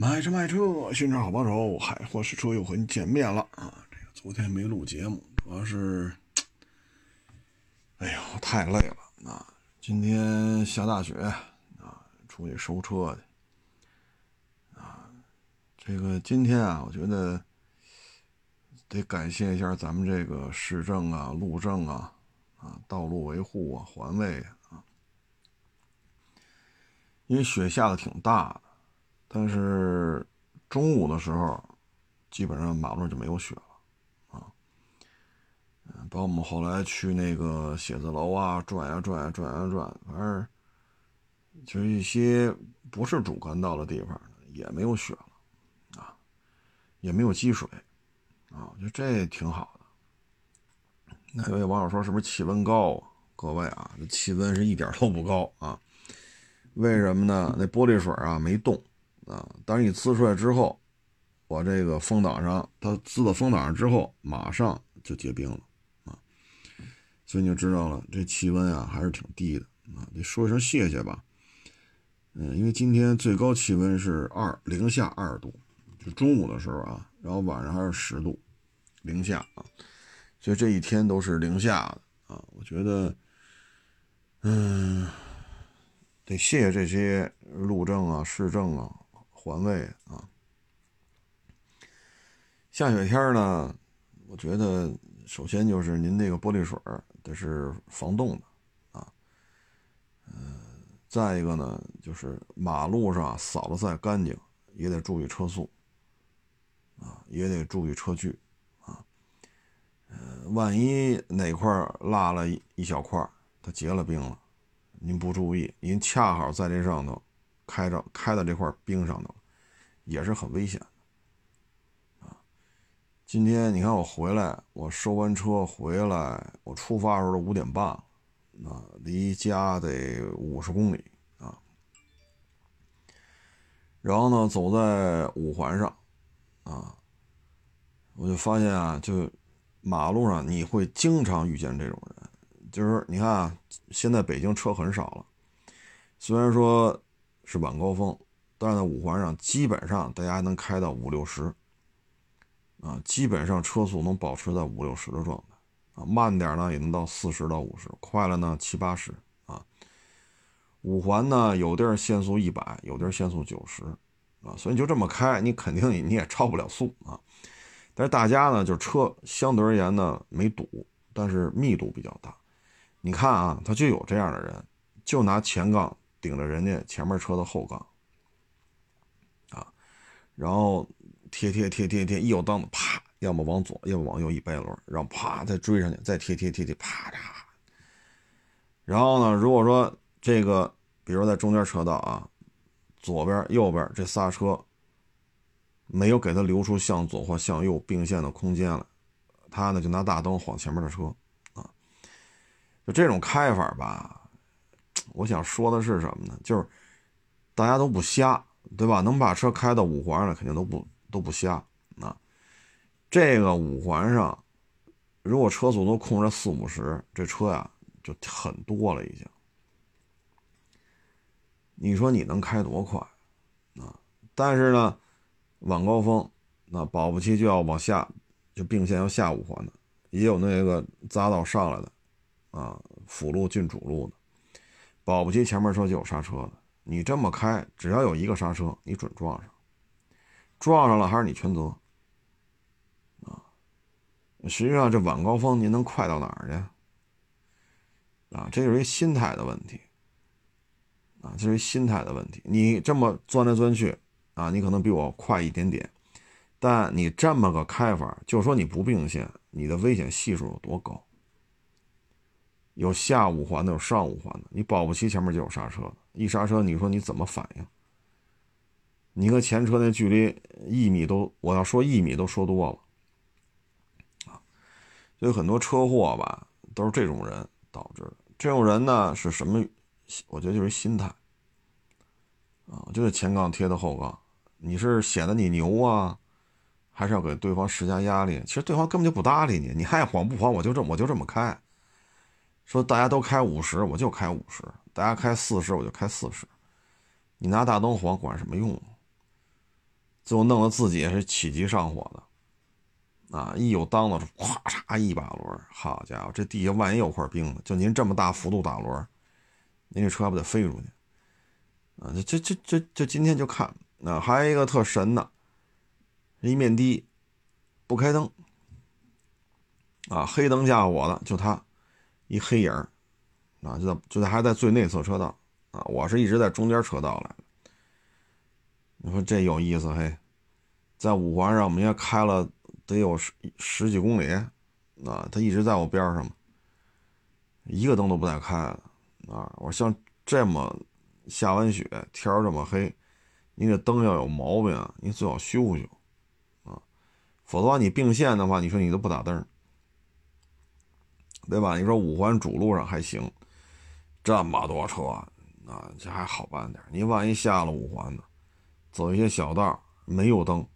买车卖车，寻找好帮手，海阔试车又和你见面了啊！这个昨天没录节目，主要是，哎呦，太累了啊！今天下大雪啊，出去收车去啊。这个今天啊，我觉得得感谢一下咱们这个市政啊、路政啊、啊道路维护啊、环卫啊，因为雪下的挺大的。但是中午的时候，基本上马路上就没有雪了，啊，嗯，包括我们后来去那个写字楼啊，转呀转呀转呀转，反正就一些不是主干道的地方也没有雪了，啊，也没有积水，啊，我觉得这挺好的。那有位网友说是不是气温高啊？各位啊，这气温是一点都不高啊，为什么呢？那玻璃水啊没冻。啊！当你呲出来之后，我这个风挡上，它呲到风挡上之后，马上就结冰了啊！所以你就知道了，这气温啊还是挺低的啊！得说一声谢谢吧。嗯，因为今天最高气温是二零下二度，就中午的时候啊，然后晚上还是十度，零下啊，所以这一天都是零下的啊！我觉得，嗯，得谢谢这些路政啊、市政啊。环卫啊，下雪天呢，我觉得首先就是您那个玻璃水得是防冻的啊，嗯，再一个呢，就是马路上扫的再干净，也得注意车速啊，也得注意车距啊，呃，万一哪块落了一一小块，它结了冰了，您不注意，您恰好在这上头开着开到这块冰上头。也是很危险的，啊！今天你看我回来，我收完车回来，我出发的时候都五点半，啊，离家得五十公里啊。然后呢，走在五环上，啊，我就发现啊，就马路上你会经常遇见这种人，就是你看啊，现在北京车很少了，虽然说是晚高峰。但是在五环上，基本上大家能开到五六十，啊，基本上车速能保持在五六十的状态，啊，慢点呢也能到四十到五十，快了呢七八十，啊，五环呢有地儿限速一百，有地儿限速九十，啊，所以你就这么开，你肯定你你也超不了速啊。但是大家呢，就车相对而言呢没堵，但是密度比较大。你看啊，他就有这样的人，就拿前杠顶着人家前面车的后杠。然后贴贴贴贴贴，一有档子，啪，要么往左，要么往右一掰轮，然后啪再追上去，再贴贴贴贴，啪嚓。然后呢，如果说这个，比如在中间车道啊，左边、右边这仨车没有给他留出向左或向右并线的空间来，他呢就拿大灯晃前面的车啊。就这种开法吧，我想说的是什么呢？就是大家都不瞎。对吧？能把车开到五环上，肯定都不都不瞎啊。这个五环上，如果车速都控制四五十，这车呀就很多了已经。你说你能开多快啊？但是呢，晚高峰那保不齐就要往下，就并线要下五环的，也有那个匝道上来的啊，辅路进主路的，保不齐前面车就有刹车的。你这么开，只要有一个刹车，你准撞上。撞上了还是你全责啊？实际上这晚高峰您能快到哪儿去？啊，这是一心态的问题。啊，这是心态的问题。你这么钻来钻去，啊，你可能比我快一点点，但你这么个开法，就说你不并线，你的危险系数有多高？有下五环的，有上五环的，你保不齐前面就有刹车的。一刹车，你说你怎么反应？你和前车那距离一米都，我要说一米都说多了啊。所以很多车祸吧，都是这种人导致的。这种人呢是什么？我觉得就是心态啊，就是前杠贴的后杠。你是显得你牛啊，还是要给对方施加压力？其实对方根本就不搭理你，你爱晃不晃，我就这我就这么开。说大家都开五十，我就开五十；大家开四十，我就开四十。你拿大灯晃管什么用？最后弄得自己也是起急上火的，啊，一有当子，咵嚓一把轮，好家伙，这地下万一有块冰呢？就您这么大幅度打轮，您这车不得飞出去？啊，这这这这今天就看，啊，还有一个特神的，一面的不开灯，啊，黑灯瞎火的，就他一黑影啊，就在就在还在最内侧车道，啊，我是一直在中间车道来的。你说这有意思嘿，在五环上我们应该开了得有十十几公里，啊，他一直在我边上，一个灯都不带开的啊！我像这么下完雪，天这么黑，你这灯要有毛病，你最好修修啊，否则话你并线的话，你说你都不打灯，对吧？你说五环主路上还行，这么多车啊，这还好办点，你万一下了五环呢？走一些小道没有灯，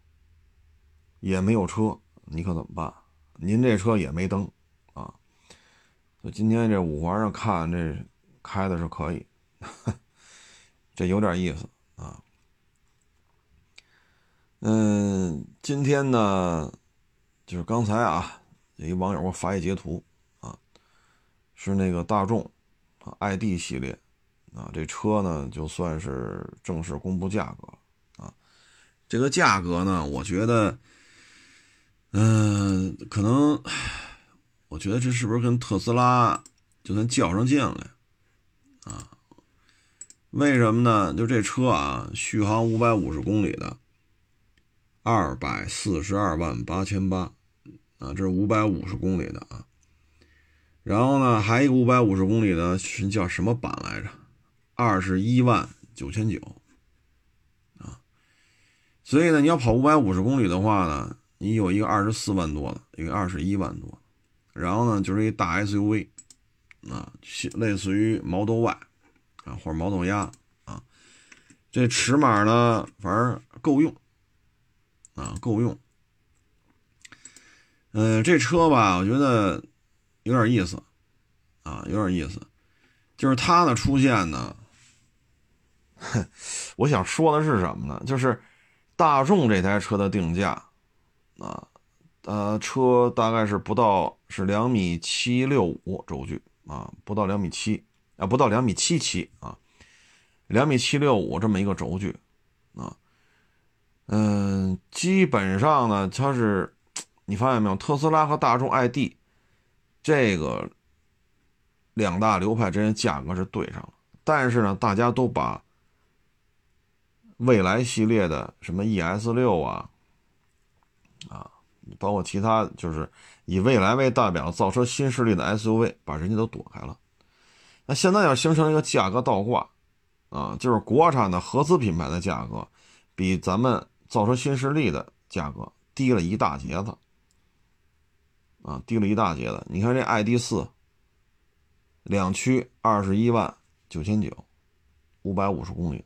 也没有车，你可怎么办？您这车也没灯啊！所以今天这五环上看这开的是可以，这有点意思啊。嗯，今天呢，就是刚才啊，有一网友给我发一截图啊，是那个大众 ID 系列啊，这车呢就算是正式公布价格啊。这个价格呢，我觉得，嗯，可能，我觉得这是不是跟特斯拉就算较上劲了啊？为什么呢？就这车啊，续航五百五十公里的，二百四十二万八千八啊，这是五百五十公里的啊。然后呢，还一个五百五十公里的是叫什么版来着？二十一万九千九啊。所以呢，你要跑五百五十公里的话呢，你有一个二十四万多的，一个二十一万多，然后呢就是一大 SUV，啊，类似于 Model Y 啊或者 Model 鸭啊，这尺码呢反正够用，啊够用。嗯，这车吧，我觉得有点意思，啊有点意思，就是它的出现呢，我想说的是什么呢？就是。大众这台车的定价，啊，呃，车大概是不到是两米七六五轴距啊，不到两米七啊，不到两米七七啊，两米七六五这么一个轴距啊，嗯，基本上呢，它是你发现没有，特斯拉和大众 ID 这个两大流派之间价格是对上了，但是呢，大家都把。蔚来系列的什么 ES 六啊，啊，包括其他就是以蔚来为代表造车新势力的 SUV，把人家都躲开了。那现在要形成一个价格倒挂，啊，就是国产的合资品牌的价格比咱们造车新势力的价格低了一大截子，啊，低了一大截的。你看这 ID 四，两驱二十一万九千九，五百五十公里。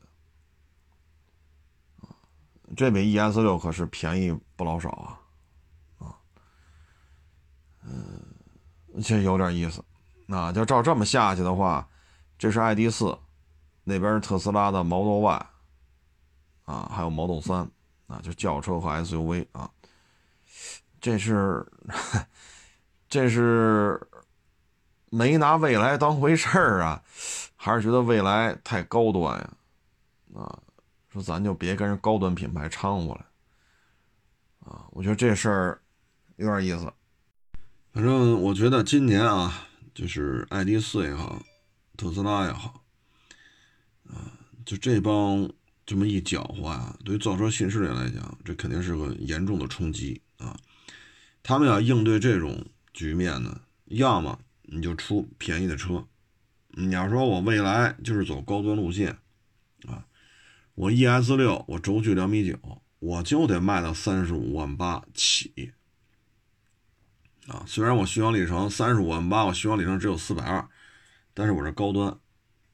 这比 ES 六可是便宜不老少啊，啊，嗯，这有点意思。那就照这么下去的话，这是 ID 四，那边是特斯拉的 Model Y，啊，还有 Model 三，啊，就轿车和 SUV 啊，这是这是没拿未来当回事儿啊，还是觉得未来太高端呀，啊？说咱就别跟人高端品牌掺和了，啊，我觉得这事儿有点意思。反正我觉得今年啊，就是 ID 四也好，特斯拉也好，啊，就这帮这么一搅和啊，对于造车新势力来讲，这肯定是个严重的冲击啊。他们要应对这种局面呢，要么你就出便宜的车，你要说我未来就是走高端路线，啊。我 ES 六，我轴距两米九，我就得卖到三十五万八起啊！虽然我续航里程三十五万八，我续航里程只有四百二，但是我这高端，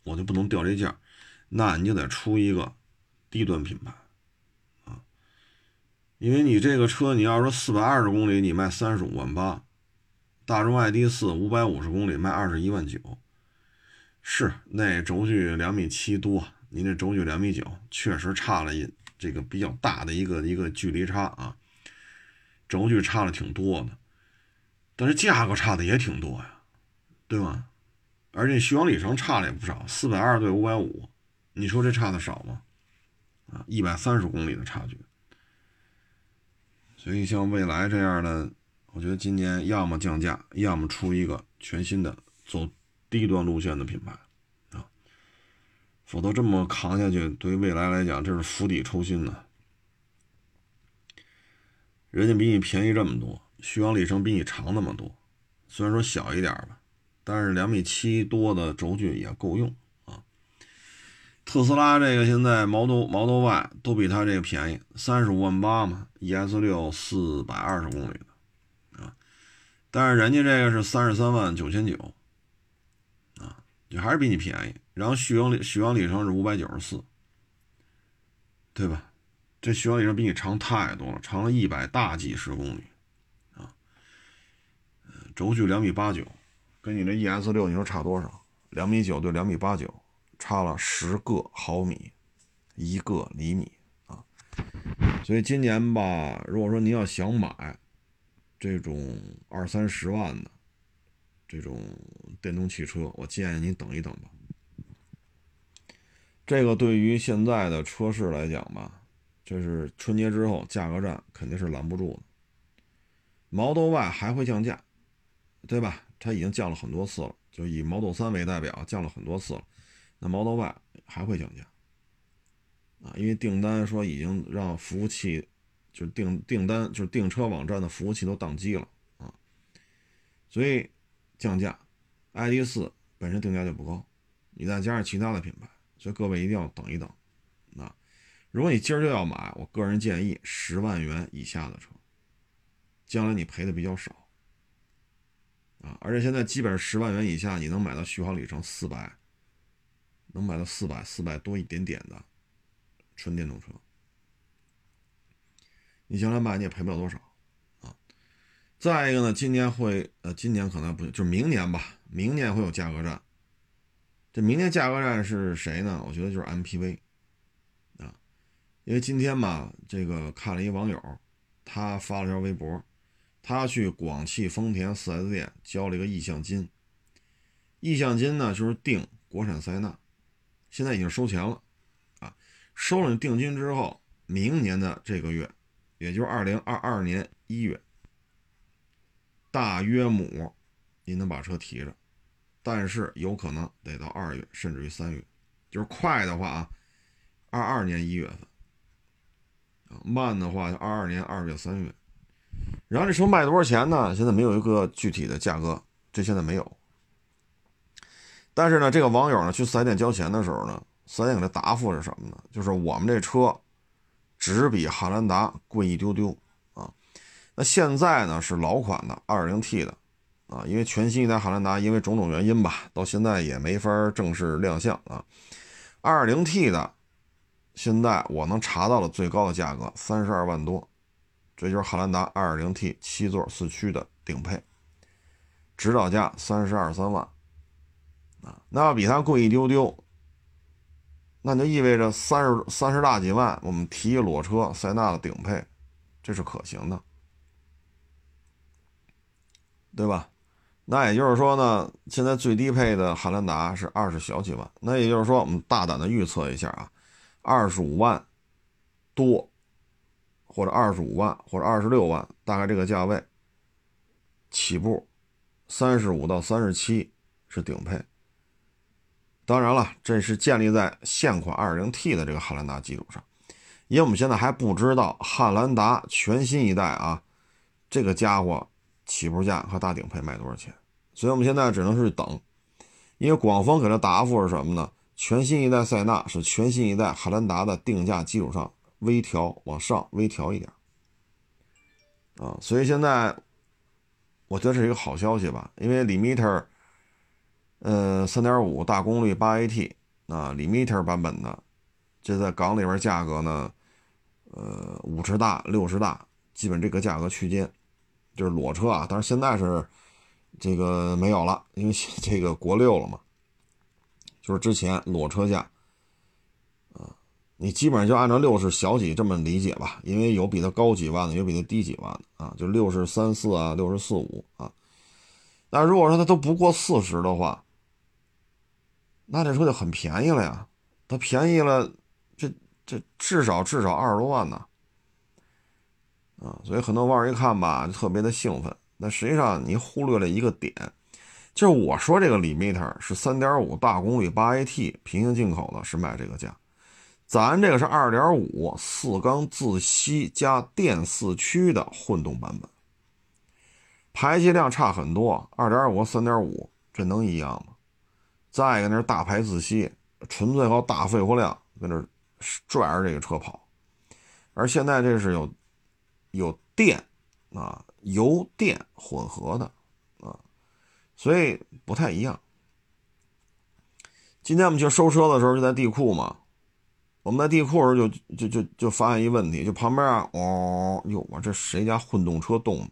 我就不能掉这价，那你就得出一个低端品牌啊！因为你这个车，你要说四百二十公里你卖三十五万八，大众 ID 四五百五十公里卖二十一万九，是那轴距两米七多。您这轴距两米九，确实差了一这个比较大的一个一个距离差啊，轴距差了挺多的，但是价格差的也挺多呀，对吧？而且续航里程差了也不少，四百二对五百五，你说这差的少吗？啊，一百三十公里的差距。所以像蔚来这样的，我觉得今年要么降价，要么出一个全新的走低端路线的品牌啊，否则这么扛下去，对于未来来讲，这是釜底抽薪呢。人家比你便宜这么多，续航里程比你长那么多，虽然说小一点吧，但是两米七多的轴距也够用啊。特斯拉这个现在 Model Model Y 都比它这个便宜，三十五万八嘛，ES 六四百二十公里的，但是人家这个是三十三万九千九啊，也还是比你便宜。然后续航里续航里程是五百九十四，对吧？这续航里程比你长太多了，长了一百大几十公里啊。轴距两米八九，跟你这 ES 六你说差多少？两米九对两米八九。差了十个毫米，一个厘米啊！所以今年吧，如果说您要想买这种二三十万的这种电动汽车，我建议您等一等吧。这个对于现在的车市来讲吧，这是春节之后价格战肯定是拦不住的。Model Y 还会降价，对吧？它已经降了很多次了，就以 Model 3为代表，降了很多次了。那 Model Y 还会降价啊？因为订单说已经让服务器，就是订订单就是订车网站的服务器都宕机了啊，所以降价。ID.4 本身定价就不高，你再加上其他的品牌，所以各位一定要等一等。啊，如果你今儿就要买，我个人建议十万元以下的车，将来你赔的比较少啊。而且现在基本上十万元以下，你能买到续航里程四百。能买到四百四百多一点点的纯电动车，你将来卖你也赔不了多少啊。再一个呢，今年会呃，今年可能不就是明年吧，明年会有价格战。这明年价格战是谁呢？我觉得就是 MPV 啊，因为今天嘛，这个看了一网友，他发了条微博，他去广汽丰田 4S 店交了一个意向金，意向金呢就是订国产塞纳。现在已经收钱了，啊，收了定金之后，明年的这个月，也就是二零二二年一月，大约母，您能把车提着，但是有可能得到二月，甚至于三月，就是快的话啊，二二年一月份，慢的话就二二年二月三月，然后这车卖多少钱呢？现在没有一个具体的价格，这现在没有。但是呢，这个网友呢去四 S 店交钱的时候呢，四 S 店给他答复是什么呢？就是我们这车只比汉兰达贵一丢丢啊。那现在呢是老款的 2.0T 的啊，因为全新一代汉兰达因为种种原因吧，到现在也没法正式亮相啊。2.0T 的现在我能查到的最高的价格三十二万多，这就是汉兰达 2.0T 七座四驱的顶配，指导价三十二三万。啊，那要比它贵一丢丢，那就意味着三十三十大几万，我们提裸车塞纳的顶配，这是可行的，对吧？那也就是说呢，现在最低配的汉兰达是二十小几万，那也就是说，我们大胆的预测一下啊，二十五万多，或者二十五万，或者二十六万，大概这个价位起步，三十五到三十七是顶配。当然了，这是建立在现款 2.0T 的这个汉兰达基础上，因为我们现在还不知道汉兰达全新一代啊，这个家伙起步价和大顶配卖多少钱，所以我们现在只能是等。因为广丰给的答复是什么呢？全新一代塞纳是全新一代汉兰达的定价基础上微调往上微调一点啊，所以现在我觉得是一个好消息吧，因为 Limiter。呃，三点五大功率八 AT 啊，Limiter 版本的，这在港里边价格呢，呃，五十大、六十大，基本这个价格区间，就是裸车啊。但是现在是这个没有了，因为这个国六了嘛，就是之前裸车价啊。你基本上就按照六十小几这么理解吧，因为有比它高几万的，有比它低几万的啊，就六十三四啊，六十四五啊。那如果说它都不过四十的话，那这车就很便宜了呀。它便宜了，这这至少至少二十多万呢。啊，所以很多网友一看吧，就特别的兴奋。那实际上你忽略了一个点，就是我说这个 limiter 是三点五大功率八 AT 平行进口的，是卖这个价。咱这个是二点五四缸自吸加电四驱的混动版本，排气量差很多，二点五三点五，这能一样吗？再一个那是大排自吸，纯粹靠大肺活量在那拽着这个车跑，而现在这是有有电啊，油电混合的啊，所以不太一样。今天我们去收车的时候就在地库嘛。我们在地库时候就就就就发现一问题，就旁边啊，哦哟，我这谁家混动车动？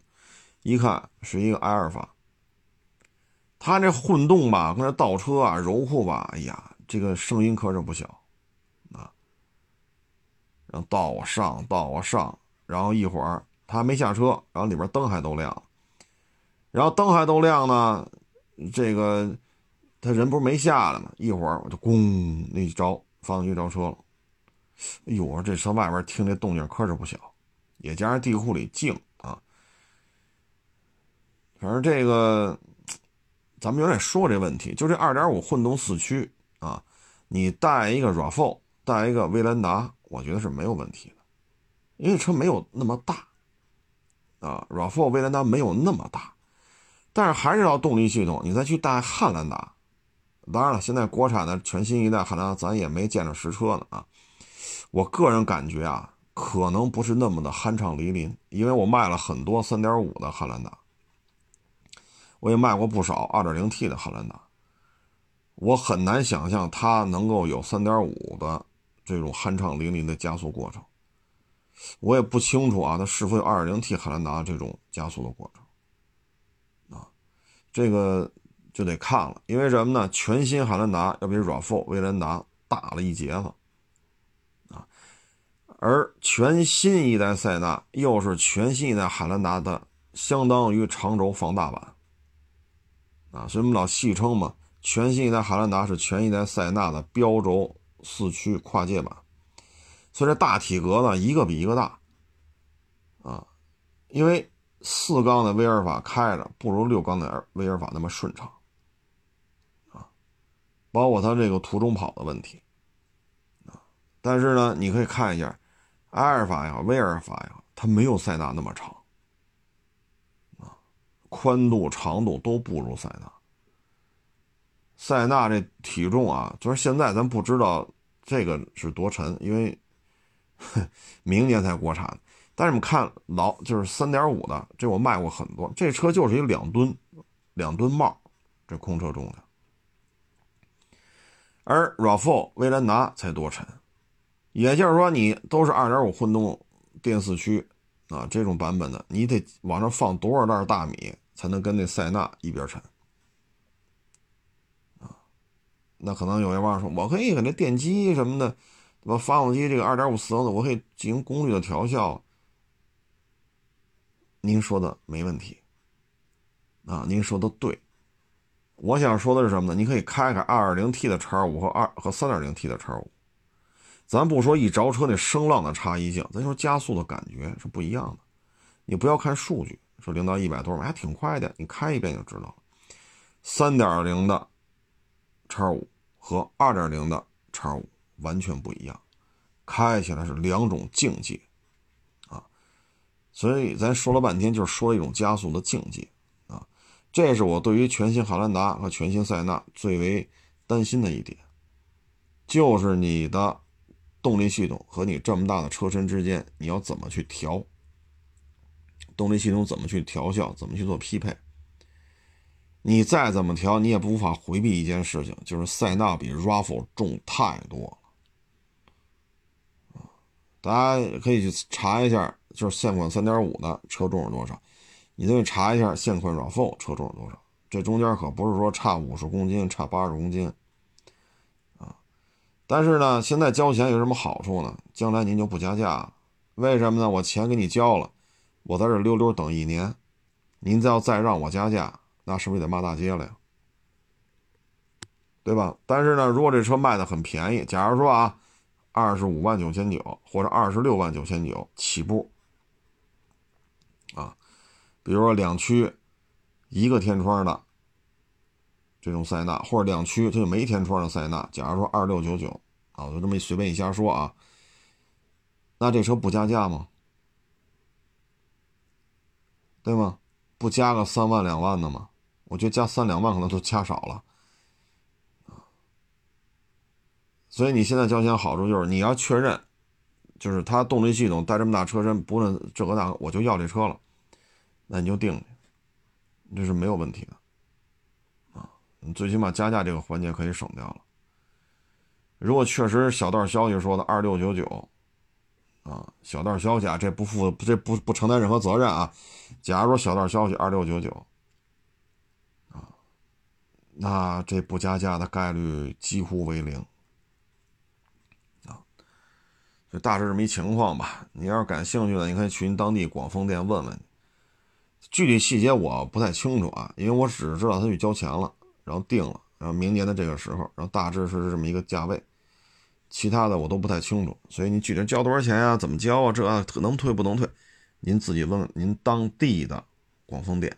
一看是一个埃尔法，他这混动吧，跟这倒车啊、柔库吧，哎呀，这个声音可是不小啊。然后倒我上，倒我上，然后一会儿他还没下车，然后里边灯还都亮，然后灯还都亮呢，这个他人不是没下来吗？一会儿我就咣那一着，发动机着车了。哎呦，我说这车外边听这动静可是不小，也加上地库里静啊。反正这个，咱们有点说这问题，就这2.5混动四驱啊，你带一个 RAV4，带一个威兰达，我觉得是没有问题的，因为车没有那么大啊，RAV4、威兰达没有那么大，但是还是要动力系统，你再去带汉兰达，当然了，现在国产的全新一代汉兰达咱也没见着实车呢啊。我个人感觉啊，可能不是那么的酣畅淋漓，因为我卖了很多3.5的汉兰达，我也卖过不少 2.0T 的汉兰达，我很难想象它能够有3.5的这种酣畅淋漓的加速过程。我也不清楚啊，它是否有 2.0T 汉兰达这种加速的过程啊？这个就得看了，因为什么呢？全新汉兰达要比 RAV4、威兰达大了一截子啊。而全新一代塞纳又是全新一代汉兰达的相当于长轴放大版，啊，所以我们老戏称嘛，全新一代汉兰达是全一代塞纳的标轴四驱跨界版，所以这大体格呢一个比一个大，啊，因为四缸的威尔法开着不如六缸的威尔法那么顺畅，啊，包括它这个途中跑的问题，啊，但是呢，你可以看一下。阿尔法呀，威尔法呀，它没有塞纳那么长，宽度、长度都不如塞纳。塞纳这体重啊，就是现在咱不知道这个是多沉，因为明年才国产。但是我们看老就是三点五的，这我卖过很多，这车就是一两吨，两吨帽，这空车重量。而 RAV4 威兰达才多沉。也就是说，你都是2.5混动电四驱啊，这种版本的，你得往上放多少袋大米才能跟那塞纳一边沉啊？那可能有些网友说，我可以给那电机什么的，什么？发动机这个2.5四缸的，我可以进行功率的调校。您说的没问题啊，您说的对。我想说的是什么呢？你可以开开 2.0T 的叉五和二和 3.0T 的叉五。咱不说一着车那声浪的差异性，咱说加速的感觉是不一样的。你不要看数据，说零到一百多少还挺快的，你开一遍就知道了。三点零的叉五和二点零的叉五完全不一样，开起来是两种境界啊。所以咱说了半天，就是说一种加速的境界啊。这是我对于全新汉兰达和全新塞纳最为担心的一点，就是你的。动力系统和你这么大的车身之间，你要怎么去调？动力系统怎么去调校？怎么去做匹配？你再怎么调，你也无法回避一件事情，就是塞纳比 RAV4 重太多了。大家可以去查一下，就是现款3.5的车重是多少？你再去查一下现款 RAV4 车重是多少？这中间可不是说差五十公斤，差八十公斤。但是呢，现在交钱有什么好处呢？将来您就不加价，为什么呢？我钱给你交了，我在这溜溜等一年，您再要再让我加价，那是不是得骂大街了呀？对吧？但是呢，如果这车卖的很便宜，假如说啊，二十五万九千九或者二十六万九千九起步，啊，比如说两驱一个天窗的这种塞纳，或者两驱它就没天窗的塞纳，假如说二六九九啊，我就这么随便一瞎说啊，那这车不加价吗？对吗？不加个三万两万的吗？我觉得加三两万可能都加少了。所以你现在交钱好处就是你要确认，就是它动力系统带这么大车身，不论这个那，我就要这车了，那你就定，这是没有问题的，啊，你最起码加价这个环节可以省掉了。如果确实小道消息说的二六九九，啊，小道消息啊，这不负这不不承担任何责任啊。假如说小道消息二六九九，啊，那这不加价的概率几乎为零。啊就大致这么一情况吧。你要是感兴趣的，你可以去您当地广丰店问问。具体细节我不太清楚啊，因为我只知道他去交钱了，然后定了，然后明年的这个时候，然后大致是这么一个价位。其他的我都不太清楚，所以你具体交多少钱呀？怎么交啊？这能退不能退？您自己问问您当地的广丰店，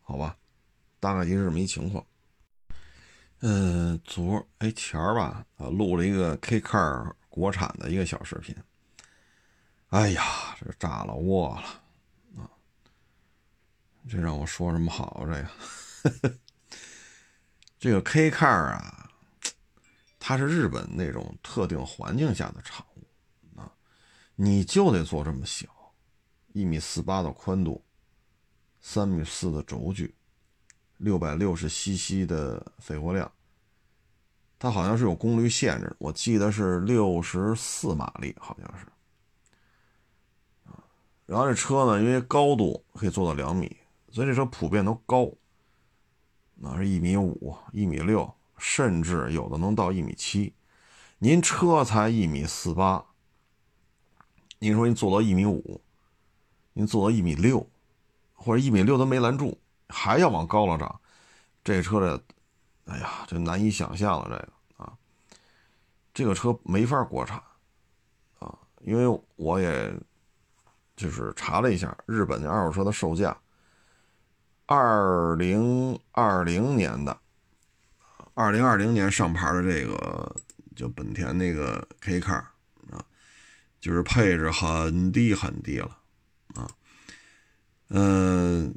好吧？大概就是这么一情况。嗯，昨哎前儿吧，啊录了一个 K Car。国产的一个小视频，哎呀，这炸了窝了啊！这让我说什么好？这个 这个 K car 啊，它是日本那种特定环境下的产物啊，你就得做这么小，一米四八的宽度，三米四的轴距，六百六十 cc 的肺活量。它好像是有功率限制，我记得是六十四马力，好像是。然后这车呢，因为高度可以做到两米，所以这车普遍都高，那是一米五、一米六，甚至有的能到一米七。您车才一米四八，您说您做到一米五，您做到一米六，或者一米六都没拦住，还要往高了涨，这车的。哎呀，这难以想象了，这个啊，这个车没法国产啊，因为我也就是查了一下日本的二手车的售价，二零二零年的，二零二零年上牌的这个就本田那个 K Car 啊，就是配置很低很低了啊，嗯，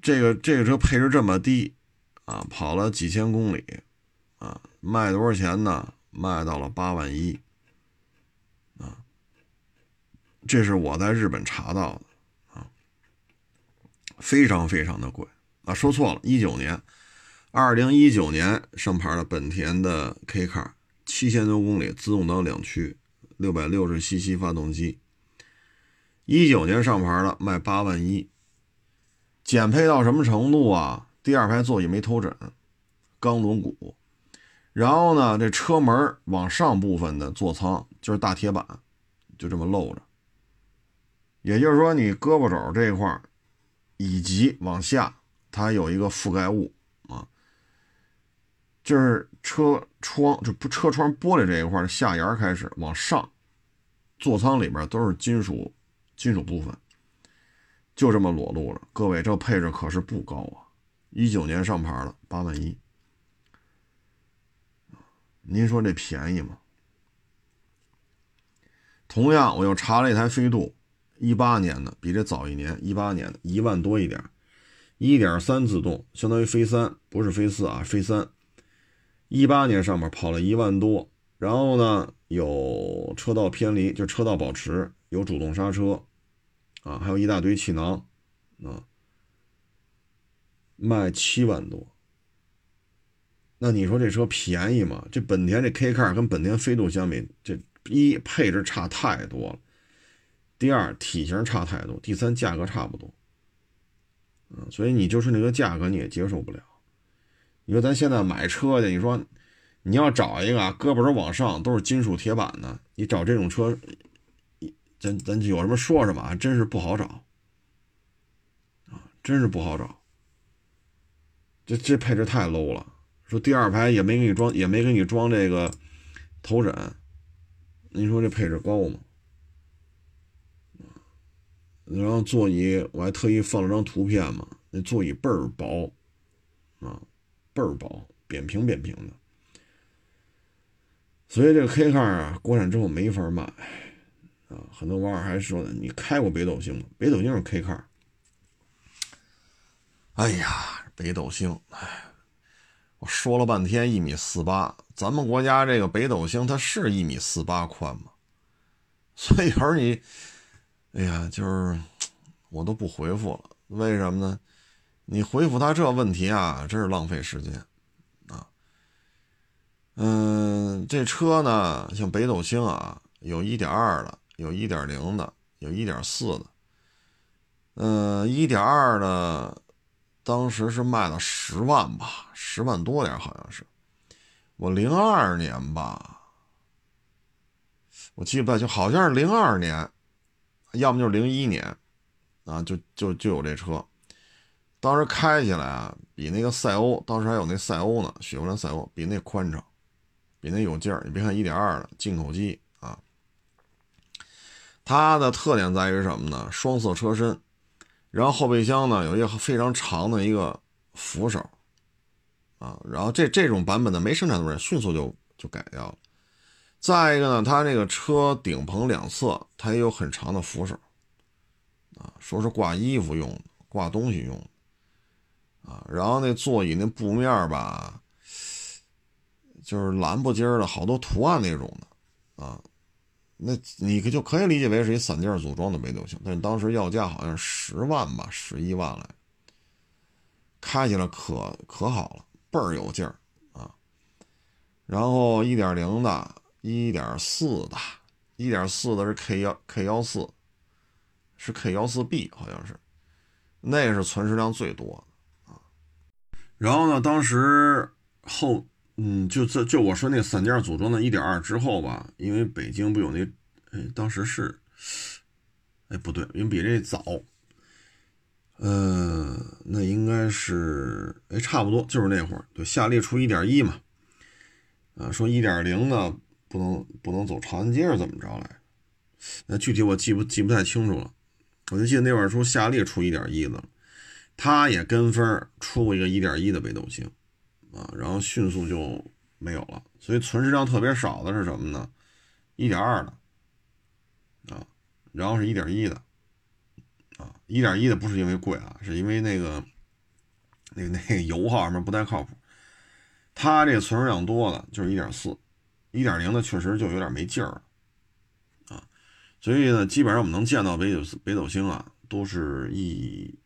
这个这个车配置这么低。啊，跑了几千公里，啊，卖多少钱呢？卖到了八万一，啊，这是我在日本查到的，啊，非常非常的贵啊，说错了，一九年，二零一九年上牌的本田的 K Car，七千多公里，自动挡两驱，六百六十 cc 发动机，一九年上牌的卖八万一，减配到什么程度啊？第二排座椅没头枕，钢轮毂，然后呢，这车门往上部分的座舱就是大铁板，就这么露着。也就是说，你胳膊肘这一块以及往下，它有一个覆盖物，就是车窗就不车窗玻璃这一块下沿开始往上，座舱里边都是金属金属部分，就这么裸露着。各位，这配置可是不高啊。一九年上牌了，八万一。您说这便宜吗？同样，我又查了一台飞度，一八年的，比这早一年，一八年的一万多一点，一点三自动，相当于飞三，不是飞四啊，飞三。一八年上面跑了一万多，然后呢，有车道偏离，就车道保持，有主动刹车，啊，还有一大堆气囊，啊。卖七万多，那你说这车便宜吗？这本田这 K Car 跟本田飞度相比，这一配置差太多了，第二体型差太多，第三价格差不多，嗯所以你就是那个价格你也接受不了。你说咱现在买车去，你说你要找一个，胳膊肘往上都是金属铁板的，你找这种车，咱咱有什么说什么啊，真是不好找啊，真是不好找。这这配置太 low 了，说第二排也没给你装，也没给你装这个头枕，您说这配置高吗？然后座椅我还特意放了张图片嘛，那座椅倍儿薄啊，倍儿薄，扁平扁平的。所以这个 K car 啊，国产之后没法卖啊。很多网友还说呢，你开过北斗星吗？北斗星是 K car。哎呀，北斗星，哎，我说了半天一米四八，咱们国家这个北斗星它是一米四八宽吗？所以有时候你。哎呀，就是我都不回复了，为什么呢？你回复他这问题啊，真是浪费时间啊。嗯，这车呢，像北斗星啊，有1.2的，有1.0的，有1.4的。嗯，1.2的当时是卖了十万吧，十万多点好像是。我零二年吧，我记不得，就好像是零二年。要么就是零一年，啊，就就就有这车，当时开起来啊，比那个赛欧，当时还有那赛欧呢，雪佛兰赛欧比那宽敞，比那有劲儿。你别看一点二的进口机啊，它的特点在于什么呢？双色车身，然后后备箱呢有一个非常长的一个扶手，啊，然后这这种版本的没生产多少，迅速就就改掉了。再一个呢，它这个车顶棚两侧它也有很长的扶手，啊，说是挂衣服用的，挂东西用的，啊，然后那座椅那布面吧，就是蓝不筋儿的，好多图案那种的，啊，那你可就可以理解为是一散件组装的北斗星，但当时要价好像十万吧，十一万来，开起来可可好了，倍儿有劲儿啊，然后一点零的。一点四的，一点四的是 K 幺 K 幺四，是 K 幺四 B 好像是，那是存世量最多的。然后呢，当时后嗯，就这就我说那三件组装的一点二之后吧，因为北京不有那，哎，当时是，哎不对，因为比这早，呃，那应该是哎差不多就是那会儿，对，夏利出一点一嘛，啊，说一点零呢。不能不能走长安街是怎么着来？那具体我记不记不太清楚了。我就记得那会儿说夏利出一点一他也跟风出过一个一点一的北斗星啊，然后迅速就没有了。所以存世量特别少的是什么呢？一点二的啊，然后是一点一的啊，一点一的不是因为贵啊，是因为那个那个那个油耗什么不太靠谱。它这个存世量多的就是一点四。一点零的确实就有点没劲儿了，啊，所以呢，基本上我们能见到北斗北斗星啊，都是一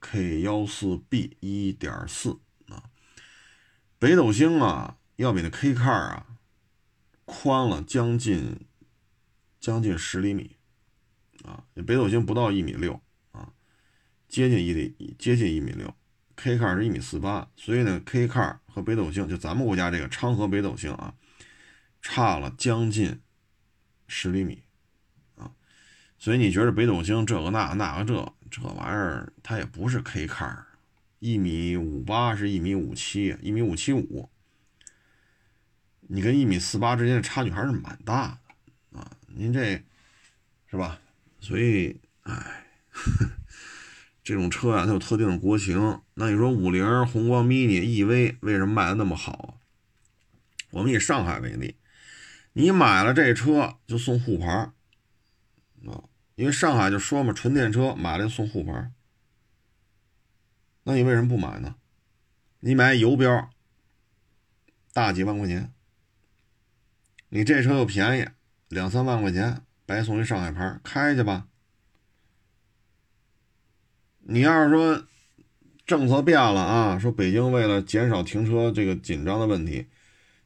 K 幺四 B 一点四啊，北斗星啊，要比那 K car 啊宽了将近将近十厘米啊，北斗星不到一米六啊，接近一米接近一米六，K car 是一米四八，所以呢，K car 和北斗星就咱们国家这个昌河北斗星啊。差了将近十厘米，所以你觉得北斗星这个那那个这这玩意儿，它也不是 K car，一米五八是一米五七，一米五七五，你跟一米四八之间的差距还是蛮大的啊。您这是吧？所以，哎，这种车呀，它有特定的国情。那你说五菱宏光 mini EV 为什么卖的那么好？我们以上海为例。你买了这车就送沪牌啊，因为上海就说嘛，纯电车买了送沪牌。那你为什么不买呢？你买油标，大几万块钱，你这车又便宜，两三万块钱，白送一上海牌，开去吧。你要是说政策变了啊，说北京为了减少停车这个紧张的问题。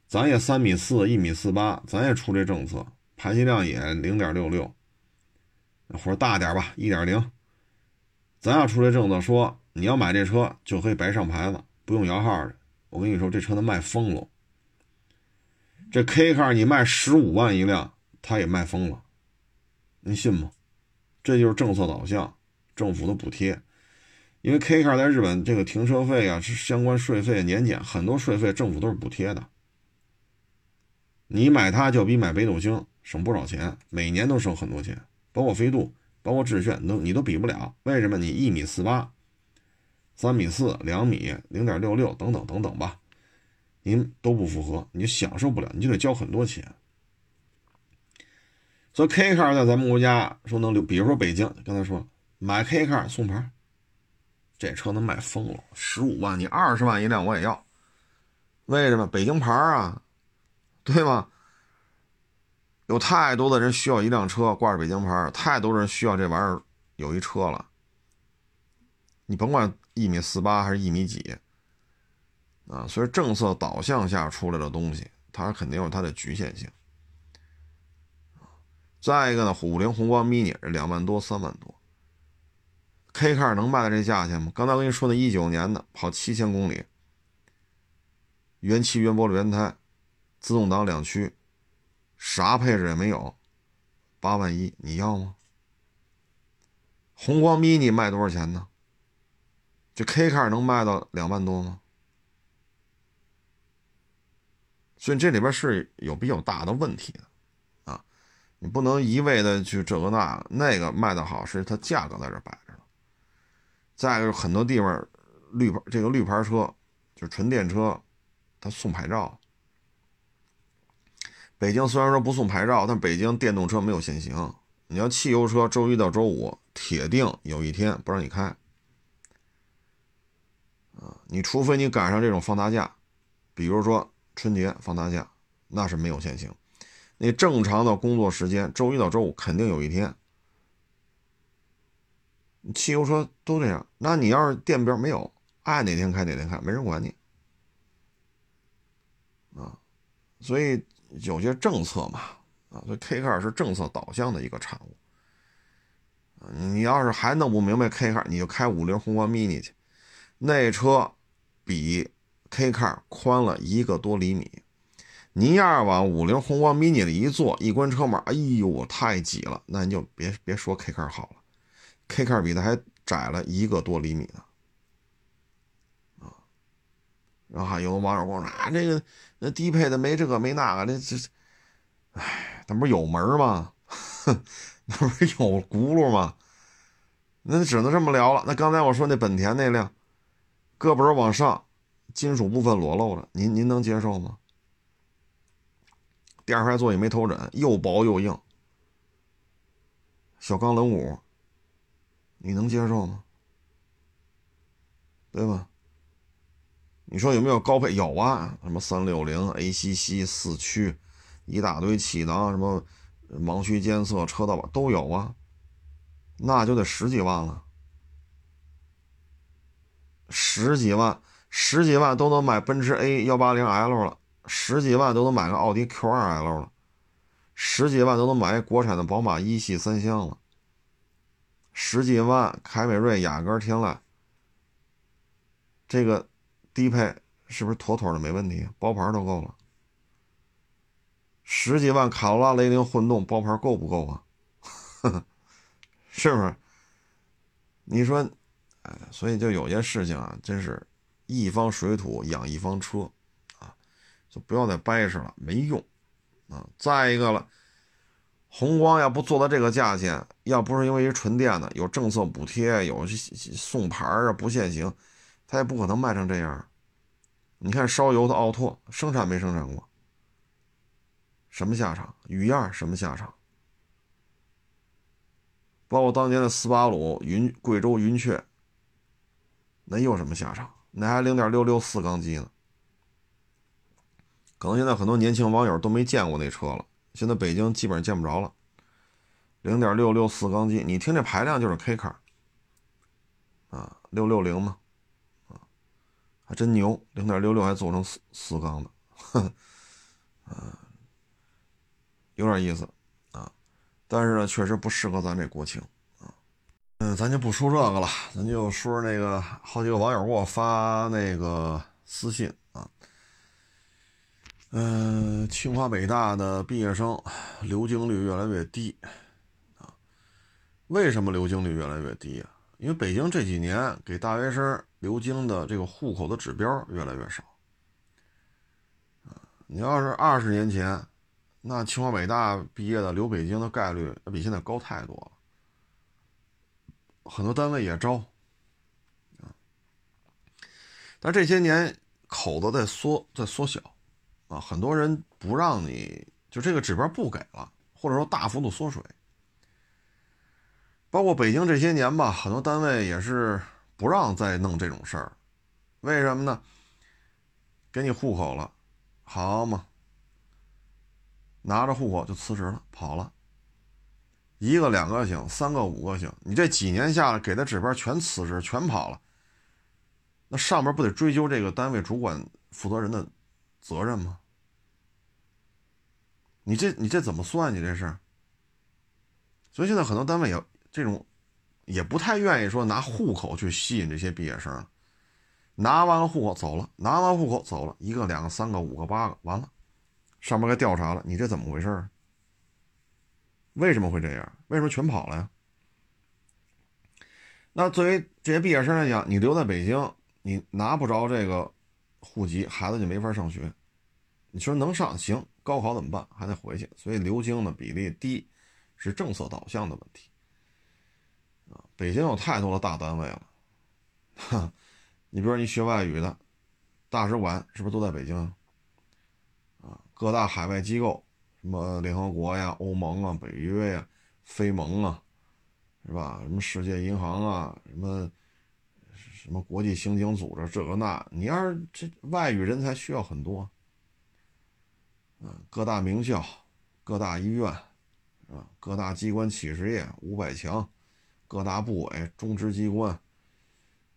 咱也三米四，一米四八，咱也出这政策，排气量也零点六六，或者大点吧，一点零。咱要出这政策，说你要买这车就可以白上牌子，不用摇号的。我跟你说，这车能卖疯了，这 K car 你卖十五万一辆，他也卖疯了，您信吗？这就是政策导向，政府的补贴。因为 K car 在日本这个停车费啊，是相关税费、年检很多税费，政府都是补贴的。你买它就比买北斗星省不少钱，每年都省很多钱，包括飞度、包括致炫，都你都比不了。为什么？你一米四八、三米四、两米、零点六六等等等等吧，您都不符合，你享受不了，你就得交很多钱。所以 K car 在咱们国家说能留，比如说北京，刚才说买 K car 送牌。这车能卖疯了，十五万，你二十万一辆我也要。为什么？北京牌啊，对吗？有太多的人需要一辆车挂着北京牌，太多人需要这玩意儿有一车了。你甭管一米四八还是一米几啊，所以政策导向下出来的东西，它肯定有它的局限性。再一个呢，五菱宏光 mini 两万多、三万多。K car 能卖到这价钱吗？刚才我跟你说的，一九年的跑七千公里，原漆原玻璃原胎，自动挡两驱，啥配置也没有，八万一，你要吗？宏光 mini 卖多少钱呢？这 K car 能卖到两万多吗？所以这里边是有比较大的问题的啊！你不能一味的去这个那那个卖的好，是它价格在这摆着呢。再一个，很多地方绿牌这个绿牌车就是纯电车，它送牌照。北京虽然说不送牌照，但北京电动车没有限行。你要汽油车，周一到周五铁定有一天不让你开。啊，你除非你赶上这种放大假，比如说春节放大假，那是没有限行。你正常的工作时间，周一到周五肯定有一天。汽油车都这样，那你要是电标没有，爱哪天开哪天开，没人管你啊。所以有些政策嘛，啊，所以 K car 是政策导向的一个产物。你要是还弄不明白 K car，你就开五菱宏光 mini 去，那车比 K car 宽了一个多厘米。你要是往五菱宏光 mini 里一坐，一关车门，哎呦，太挤了，那你就别别说 K car 好了。K car 比它还窄了一个多厘米呢，啊，然后还有网友跟我说啊，这个那低配的没这个没那个，这这，哎，那不是有门吗？那不是有轱辘吗？那只能这么聊了。那刚才我说那本田那辆，胳膊往上，金属部分裸露了，您您能接受吗？第二排座椅没头枕，又薄又硬，小钢轮毂。你能接受吗？对吧？你说有没有高配？有啊，什么三六零、ACC 四驱，一大堆气囊，什么盲区监测、车道都有啊，那就得十几万了，十几万，十几万都能买奔驰 A 幺八零 L 了，十几万都能买个奥迪 Q 二 L 了，十几万都能买国产的宝马一系三厢了。十几万，凯美瑞、雅阁、天籁，这个低配是不是妥妥的没问题？包牌都够了。十几万，卡罗拉、雷凌混动包牌够不够啊？是不是？你说，哎，所以就有些事情啊，真是一方水土养一方车啊，就不要再掰扯了，没用啊。再一个了。宏光要不做到这个价钱，要不是因为一纯电的有政策补贴，有送牌啊，不限行，它也不可能卖成这样。你看烧油的奥拓生产没生产过？什么下场？雨燕什么下场？包括当年的斯巴鲁云贵州云雀，那又什么下场？那还零点六六四缸机呢。可能现在很多年轻网友都没见过那车了。现在北京基本上见不着了，零点六六四缸机，你听这排量就是 K car，啊，六六零嘛，真牛，零点六六还做成四四缸的，哼，啊，有点意思啊，但是呢，确实不适合咱这国情啊，嗯，咱就不说这个了，咱就说那个好几个网友给我发那个私信啊。嗯，清华北大的毕业生流经率越来越低啊？为什么流经率越来越低啊？因为北京这几年给大学生留京的这个户口的指标越来越少啊。你要是二十年前，那清华北大毕业的留北京的概率比现在高太多了，很多单位也招啊。但这些年口子在缩，在缩小。啊，很多人不让你就这个指标不给了，或者说大幅度缩水。包括北京这些年吧，很多单位也是不让再弄这种事儿。为什么呢？给你户口了，好嘛，拿着户口就辞职了，跑了。一个两个行，三个五个行，你这几年下来给的指标全辞职，全跑了。那上面不得追究这个单位主管负责人的责任吗？你这你这怎么算？你这是，所以现在很多单位也这种，也不太愿意说拿户口去吸引这些毕业生，拿完了户口走了，拿完户口走了，一个两个三个五个八个，完了，上面该调查了，你这怎么回事？为什么会这样？为什么全跑了呀？那作为这些毕业生来讲，你留在北京，你拿不着这个户籍，孩子就没法上学。你说能上行？高考怎么办？还得回去，所以留京的比例低，是政策导向的问题。北京有太多的大单位了，哈，你比如说你学外语的，大使馆是不是都在北京？啊，各大海外机构，什么联合国呀、欧盟啊、北约呀、非盟啊，是吧？什么世界银行啊，什么什么国际刑警组织，这个那，你要是这外语人才需要很多。啊各大名校、各大医院，啊，各大机关企事业五百强，各大部委、中直机关，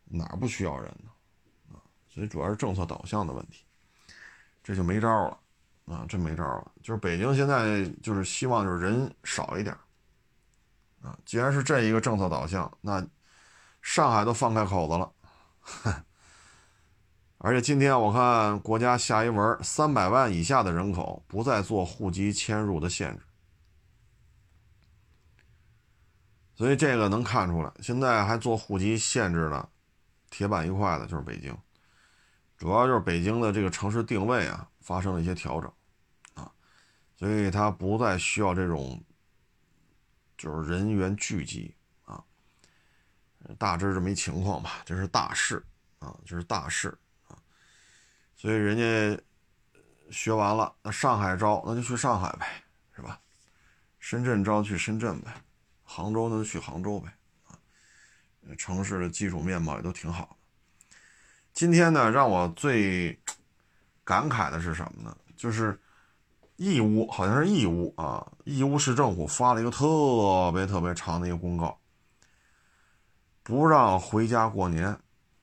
哪不需要人呢？啊，所以主要是政策导向的问题，这就没招了，啊，真没招了。就是北京现在就是希望就是人少一点，啊，既然是这一个政策导向，那上海都放开口子了。而且今天我看国家下一文，三百万以下的人口不再做户籍迁入的限制，所以这个能看出来，现在还做户籍限制的铁板一块的就是北京，主要就是北京的这个城市定位啊发生了一些调整啊，所以它不再需要这种就是人员聚集啊，大致这么一情况吧，这是大势啊，这是大势。所以人家学完了，那上海招，那就去上海呗，是吧？深圳招去深圳呗，杭州那就去杭州呗，啊，城市的基础面貌也都挺好的。今天呢，让我最感慨的是什么呢？就是义乌，好像是义乌啊，义乌市政府发了一个特别特别长的一个公告，不让回家过年，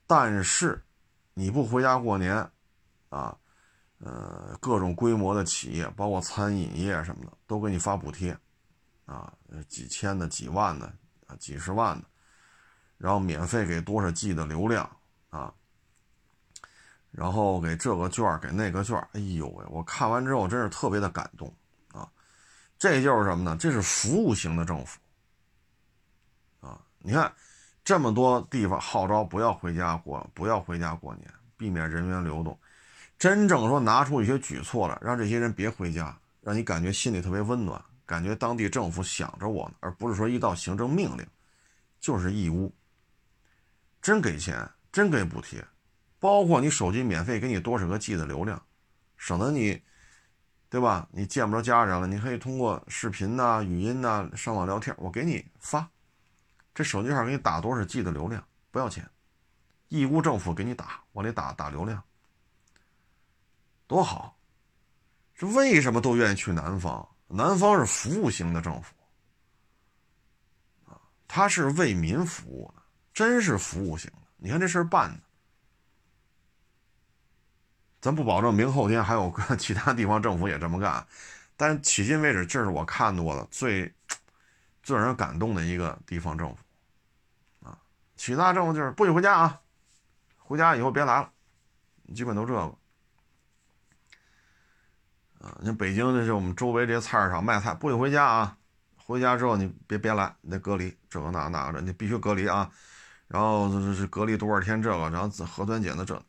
但是你不回家过年。啊，呃，各种规模的企业，包括餐饮业什么的，都给你发补贴，啊，几千的、几万的、啊，几十万的，然后免费给多少 G 的流量啊，然后给这个券给那个券，哎呦喂，我看完之后真是特别的感动啊！这就是什么呢？这是服务型的政府啊！你看，这么多地方号召不要回家过，不要回家过年，避免人员流动。真正说拿出一些举措来，让这些人别回家，让你感觉心里特别温暖，感觉当地政府想着我呢，而不是说一道行政命令就是义乌。真给钱，真给补贴，包括你手机免费给你多少个 G 的流量，省得你，对吧？你见不着家人了，你可以通过视频呐、语音呐上网聊天，我给你发，这手机号给你打多少 G 的流量，不要钱，义乌政府给你打，往里打打流量。多好！这为什么都愿意去南方？南方是服务型的政府啊，他是为民服务的，真是服务型的。你看这事儿办的，咱不保证明后天还有其他地方政府也这么干，但迄今为止，这是我看到过的最最让人感动的一个地方政府啊。其他政府就是不许回家啊，回家以后别来了，基本都这个。啊，你看北京这是我们周围这些菜市场卖菜不许回家啊，回家之后你别别来，你得隔离，这个那那个的，你必须隔离啊。然后是是隔离多少天这个，然后核酸检测这，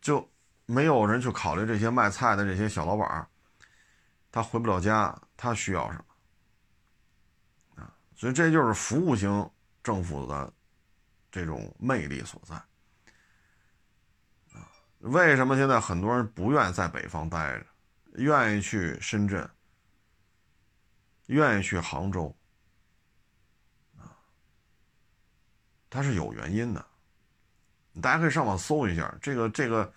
就没有人去考虑这些卖菜的这些小老板他回不了家，他需要什么啊？所以这就是服务型政府的这种魅力所在！为什么现在很多人不愿意在北方待着，愿意去深圳，愿意去杭州？它是有原因的，大家可以上网搜一下这个这个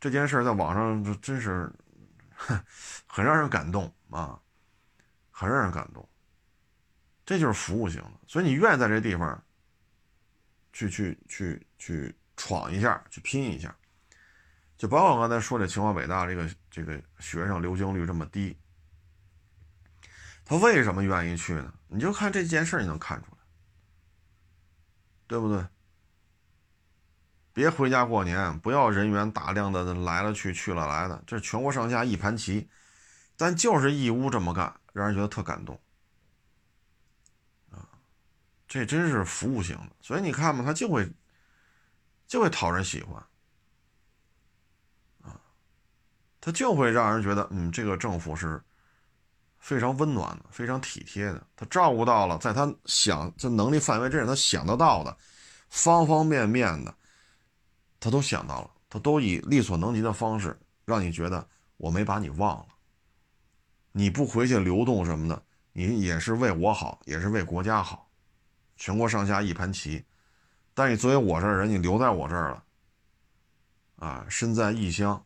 这件事，在网上真是 很让人感动啊，很让人感动。这就是服务型的，所以你愿意在这地方去去去去闯一下，去拼一下。就包括刚才说这清华北大这个这个学生流经率这么低，他为什么愿意去呢？你就看这件事，你能看出来。对不对？别回家过年，不要人员大量的来了去去了来的，这全国上下一盘棋，但就是义乌这么干，让人觉得特感动啊！这真是服务型的，所以你看嘛，他就会就会讨人喜欢啊，他就会让人觉得，嗯，这个政府是。非常温暖的，非常体贴的，他照顾到了，在他想这能力范围之内，他想得到的方方面面的，他都想到了，他都以力所能及的方式，让你觉得我没把你忘了。你不回去流动什么的，你也是为我好，也是为国家好，全国上下一盘棋。但你作为我这儿人，你留在我这儿了，啊，身在异乡，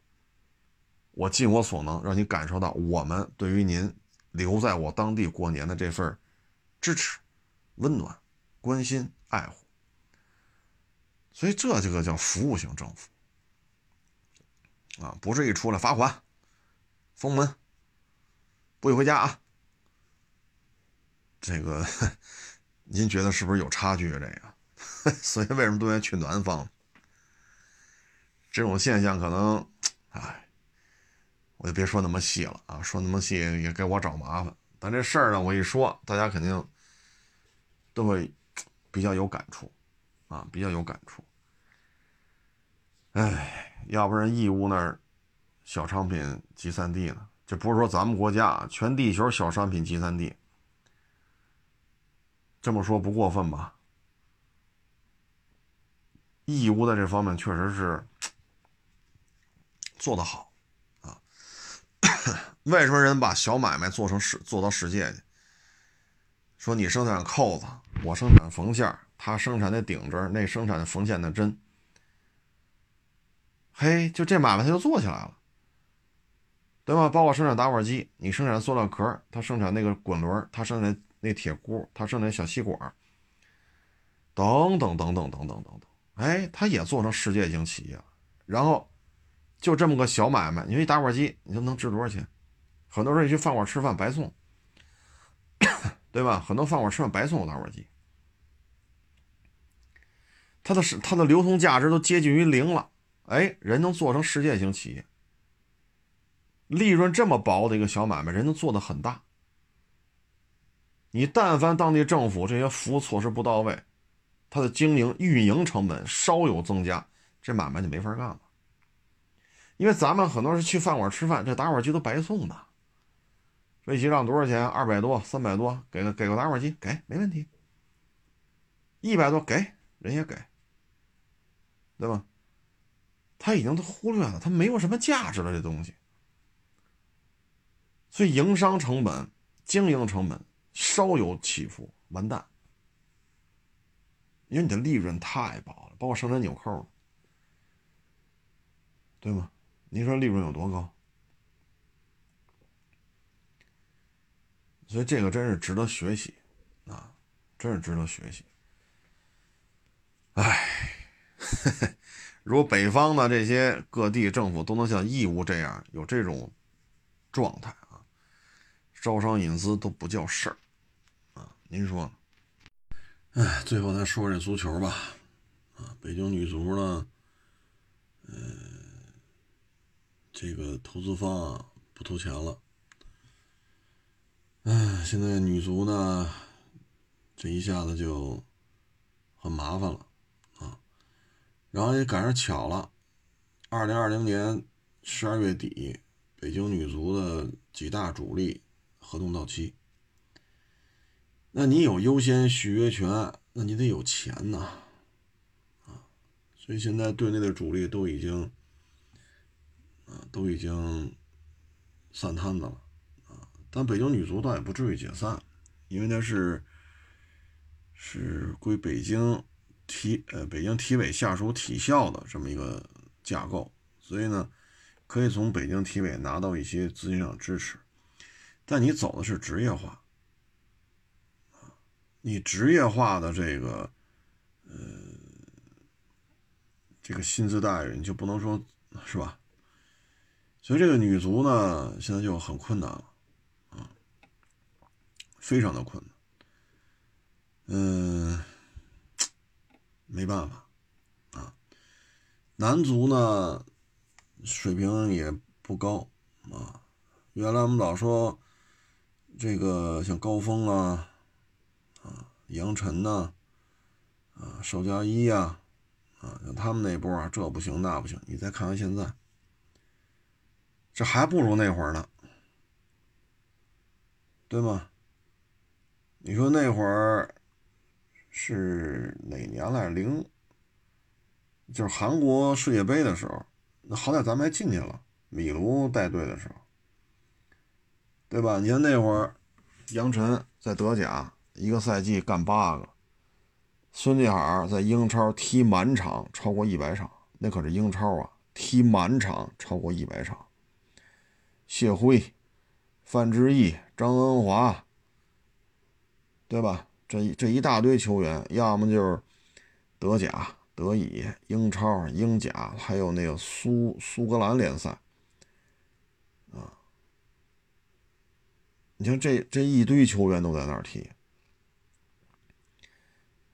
我尽我所能，让你感受到我们对于您。留在我当地过年的这份支持、温暖、关心、爱护，所以这这个叫服务型政府啊，不是一出来罚款、封门、不许回家啊。这个您觉得是不是有差距啊？这个，所以为什么都愿意去南方？这种现象可能，哎。我就别说那么细了啊，说那么细也给我找麻烦。但这事儿呢，我一说，大家肯定都会比较有感触啊，比较有感触。哎，要不然义乌那儿小商品集散地呢？这不是说咱们国家全地球小商品集散地，这么说不过分吧？义乌在这方面确实是做得好。为什么人把小买卖做成世做到世界去？说你生产扣子，我生产缝线他生产的顶针，那生产的缝线的针。嘿，就这买卖他就做起来了，对吧？包括生产打火机，你生产塑料壳，他生产那个滚轮，他生产那铁箍，他生产小吸管，等等等等等等等等。哎，他也做成世界型企业了。然后就这么个小买卖，你说一打火机，你说能值多少钱？很多人去饭馆吃饭白送，对吧？很多饭馆吃饭白送打火机，它的是它的流通价值都接近于零了。哎，人能做成世界型企业，利润这么薄的一个小买卖，人能做的很大。你但凡当地政府这些服务措施不到位，它的经营运营成本稍有增加，这买卖就没法干了。因为咱们很多是去饭馆吃饭，这打火机都白送的。飞机上多少钱？二百多、三百多，给个给个打火机，给没问题。一百多给人也给，对吧？他已经都忽略了，他没有什么价值了，这东西。所以营商成本、经营成本稍有起伏，完蛋。因为你的利润太薄了，包括生产纽扣，对吗？你说利润有多高？所以这个真是值得学习，啊，真是值得学习。哎，如果北方的这些各地政府都能像义乌这样有这种状态啊，招商引资都不叫事儿啊，您说？哎，最后咱说说这足球吧，啊，北京女足呢，嗯，这个投资方啊不投钱了。哎，现在女足呢，这一下子就很麻烦了啊。然后也赶上巧了，二零二零年十二月底，北京女足的几大主力合同到期。那你有优先续约权，那你得有钱呐，啊，所以现在队内的主力都已经，啊，都已经散摊子了，但北京女足倒也不至于解散，因为那是是归北京体呃北京体委下属体校的这么一个架构，所以呢，可以从北京体委拿到一些资金上支持，但你走的是职业化。你职业化的这个，呃，这个薪资待遇，你就不能说是吧？所以这个女足呢，现在就很困难了，非常的困难。嗯，没办法，啊，男足呢，水平也不高啊。原来我们老说这个像高峰啊。啊杨晨呐，啊，邵佳一呀，啊，像他们那波啊，这不行那不行。你再看看现在，这还不如那会儿呢，对吗？你说那会儿是哪年来？零，就是韩国世界杯的时候，那好歹咱们还进去了，米卢带队的时候，对吧？你看那会儿，杨晨在德甲。一个赛季干八个，孙继海在英超踢满场超过一百场，那可是英超啊，踢满场超过一百场。谢辉、范志毅、张恩华，对吧？这这一大堆球员，要么就是德甲、德乙、英超、英甲，还有那个苏苏格兰联赛，啊，你像这这一堆球员都在那儿踢。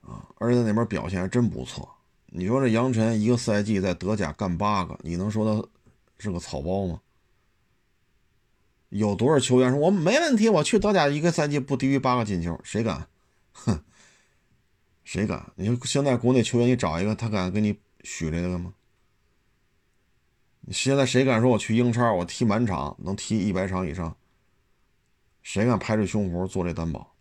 啊，而且在那边表现还真不错。你说这杨晨一个赛季在德甲干八个，你能说他是个草包吗？有多少球员说我们没问题，我去德甲一个赛季不低于八个进球，谁敢？哼，谁敢？你说现在国内球员，你找一个，他敢给你许这个吗？现在谁敢说我去英超，我踢满场能踢一百场以上？谁敢拍着胸脯做这担保？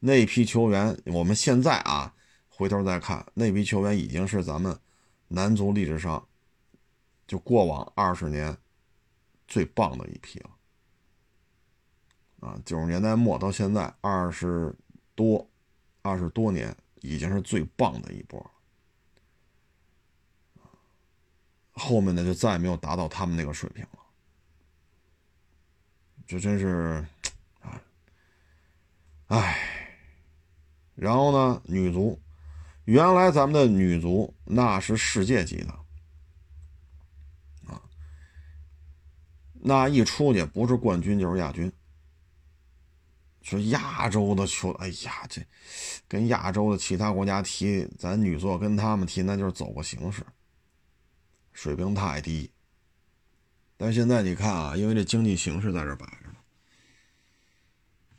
那批球员，我们现在啊，回头再看，那批球员已经是咱们男足历史上就过往二十年最棒的一批了。啊，九十年代末到现在二十多、二十多年，已经是最棒的一波了。后面的就再也没有达到他们那个水平了。这真是，啊，唉。然后呢，女足，原来咱们的女足那是世界级的，啊，那一出去不是冠军就是亚军。说亚洲的球，哎呀，这跟亚洲的其他国家踢，咱女足跟他们踢，那就是走个形式，水平太低。但现在你看啊，因为这经济形势在这摆着呢，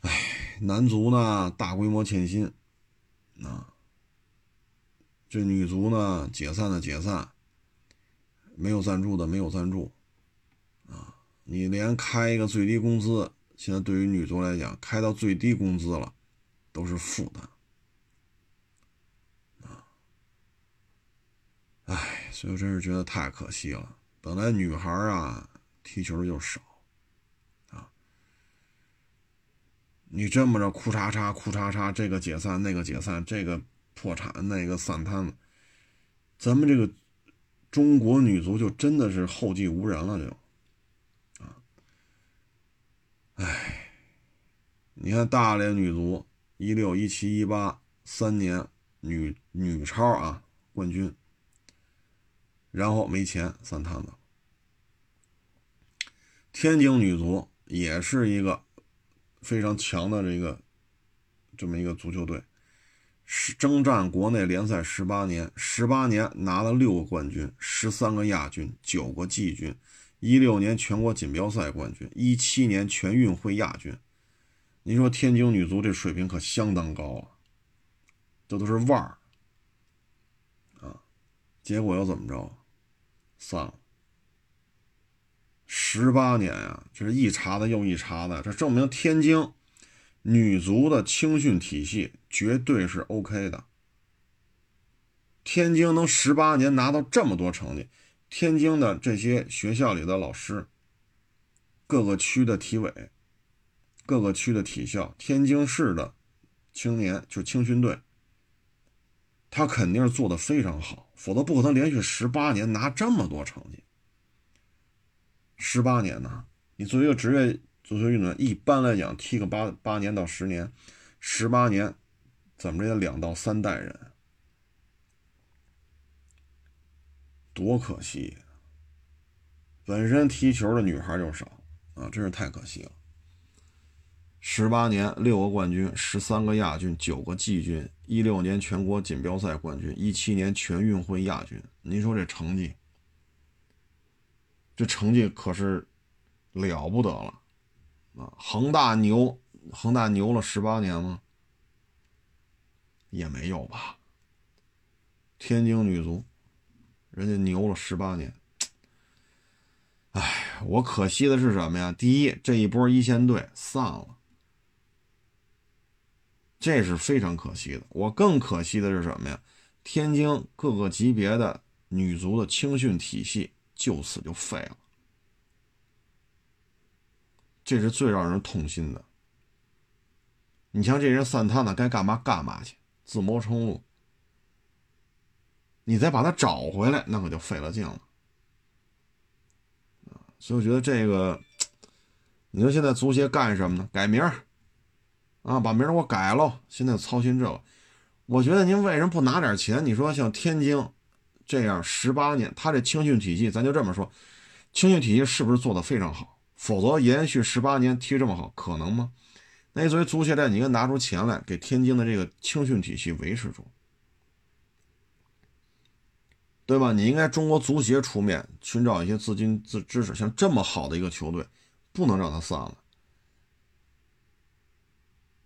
哎，男足呢大规模欠薪。啊，这女足呢，解散的解散，没有赞助的没有赞助，啊，你连开一个最低工资，现在对于女足来讲，开到最低工资了，都是负担，啊，哎，所以我真是觉得太可惜了。本来女孩啊，踢球就少啊。你这么着，哭嚓嚓，哭嚓嚓，这个解散，那个解散，这个破产，那个散摊子，咱们这个中国女足就真的是后继无人了，就，哎，你看大连女足一六一七一八三年女女超啊冠军，然后没钱散摊子，天津女足也是一个。非常强的这个这么一个足球队，是征战国内联赛十八年，十八年拿了六个冠军，十三个亚军，九个季军，一六年全国锦标赛冠军，一七年全运会亚军。您说天津女足这水平可相当高啊，这都是腕儿啊，结果又怎么着？散了。十八年呀，这是一茬的又一茬的，这证明天津女足的青训体系绝对是 OK 的。天津能十八年拿到这么多成绩，天津的这些学校里的老师，各个区的体委，各个区的体校，天津市的青年就青训队，他肯定是做的非常好，否则不可能连续十八年拿这么多成绩。十八年呢？你作为一个职业足球运动员，一般来讲踢个八八年到十年，十八年怎么着也两到三代人。多可惜！本身踢球的女孩就少啊，真是太可惜了。十八年六个冠军，十三个亚军，九个季军，一六年全国锦标赛冠军，一七年全运会亚军。您说这成绩，这成绩可是了不得了啊！恒大牛，恒大牛了十八年吗？也没有吧。天津女足。人家牛了十八年，哎，我可惜的是什么呀？第一，这一波一线队散了，这是非常可惜的。我更可惜的是什么呀？天津各个级别的女足的青训体系就此就废了，这是最让人痛心的。你像这人散摊子，该干嘛干嘛去，自谋生路。你再把它找回来，那可就费了劲了所以我觉得这个，你说现在足协干什么呢？改名儿啊，把名儿给我改了。现在操心这个，我觉得您为什么不拿点钱？你说像天津这样十八年，他这青训体系，咱就这么说，青训体系是不是做的非常好？否则延续十八年踢这么好，可能吗？那作为足协队，你应该拿出钱来给天津的这个青训体系维持住。对吧？你应该中国足协出面寻找一些资金资支持，像这么好的一个球队，不能让它散了。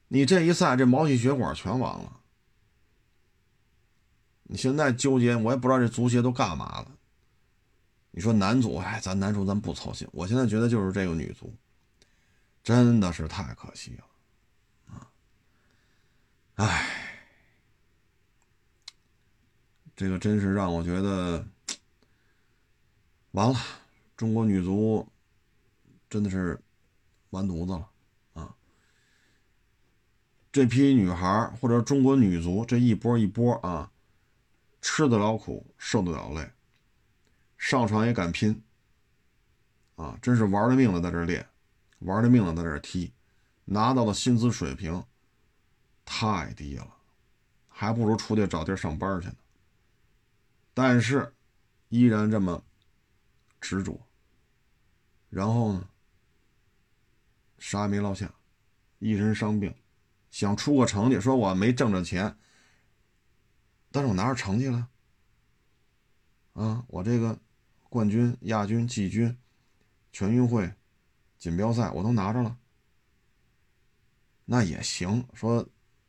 你这一散，这毛细血管全完了。你现在纠结，我也不知道这足协都干嘛了。你说男足，哎，咱男足咱不操心。我现在觉得就是这个女足，真的是太可惜了，啊，哎。这个真是让我觉得完了，中国女足真的是完犊子了啊！这批女孩或者中国女足这一波一波啊，吃得了苦，受得了累，上场也敢拼啊！真是玩了命的，在这练，玩了命的，在这踢，拿到的薪资水平太低了，还不如出去找地儿上班去呢。但是，依然这么执着。然后呢，啥也没落下，一身伤病，想出个成绩，说我没挣着钱，但是我拿着成绩了。啊，我这个冠军、亚军、季军、全运会、锦标赛我都拿着了，那也行，说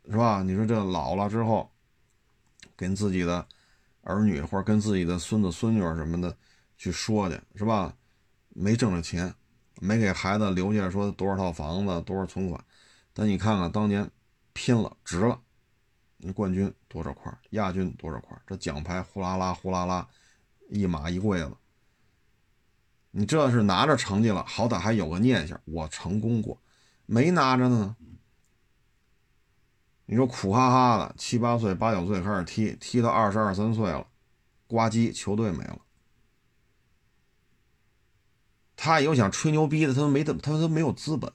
是吧？你说这老了之后，跟自己的。儿女或者跟自己的孙子孙女什么的去说去是吧？没挣着钱，没给孩子留下说多少套房子多少存款，但你看看当年拼了值了，你冠军多少块，亚军多少块，这奖牌呼啦啦呼啦啦，一码一柜子。你这是拿着成绩了，好歹还有个念想，我成功过，没拿着呢。你说苦哈哈的，七八岁、八九岁开始踢，踢到二十二三岁了，呱唧，球队没了。他有想吹牛逼的，他都没得，他都没有资本。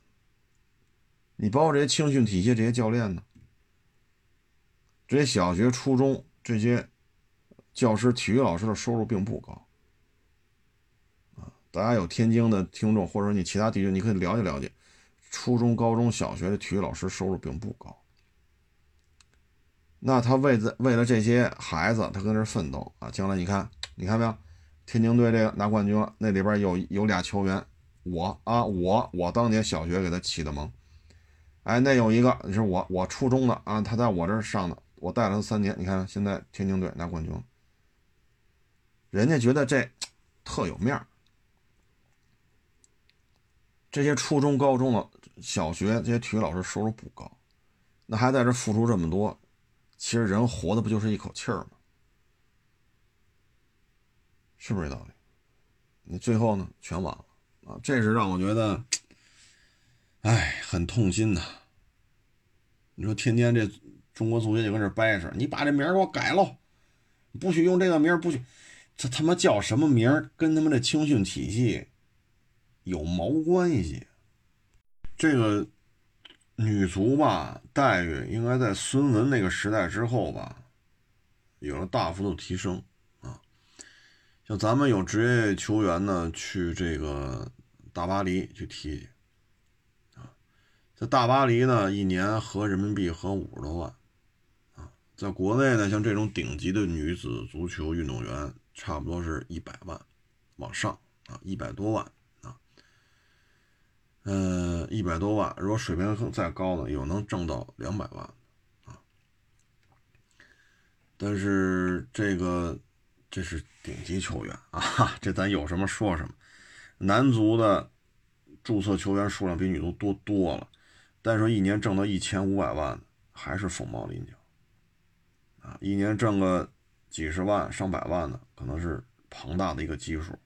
你包括这些青训体系这些教练呢，这些小学、初中这些教师、体育老师的收入并不高。啊，大家有天津的听众，或者你其他地区，你可以了解了解，初中、高中小学的体育老师收入并不高。那他为这为了这些孩子，他跟这奋斗啊！将来你看，你看没有，天津队这个拿冠军了，那里边有有俩球员，我啊我我当年小学给他起的蒙，哎，那有一个是我我初中的啊，他在我这上的，我带了他三年，你看现在天津队拿冠军了，人家觉得这特有面儿。这些初中、高中的、小学这些体育老师收入不高，那还在这付出这么多，其实人活的不就是一口气儿吗？是不是这道理？你最后呢，全完了啊！这是让我觉得，哎，很痛心呐。你说天天这中国足协就跟这掰扯，你把这名儿给我改了，不许用这个名儿不许，这他妈叫什么名儿跟他们这青训体系。有毛关系？这个女足吧，待遇应该在孙文那个时代之后吧，有了大幅度提升啊。像咱们有职业球员呢，去这个大巴黎去踢去啊，在大巴黎呢，一年合人民币合五十多万啊。在国内呢，像这种顶级的女子足球运动员，差不多是一百万往上啊，一百多万。嗯，一百多万，如果水平再高呢，有能挣到两百万啊。但是这个这是顶级球员啊，这咱有什么说什么。男足的注册球员数量比女足多多了，但是一年挣到一千五百万还是凤毛麟角啊。一年挣个几十万、上百万的，可能是庞大的一个基数。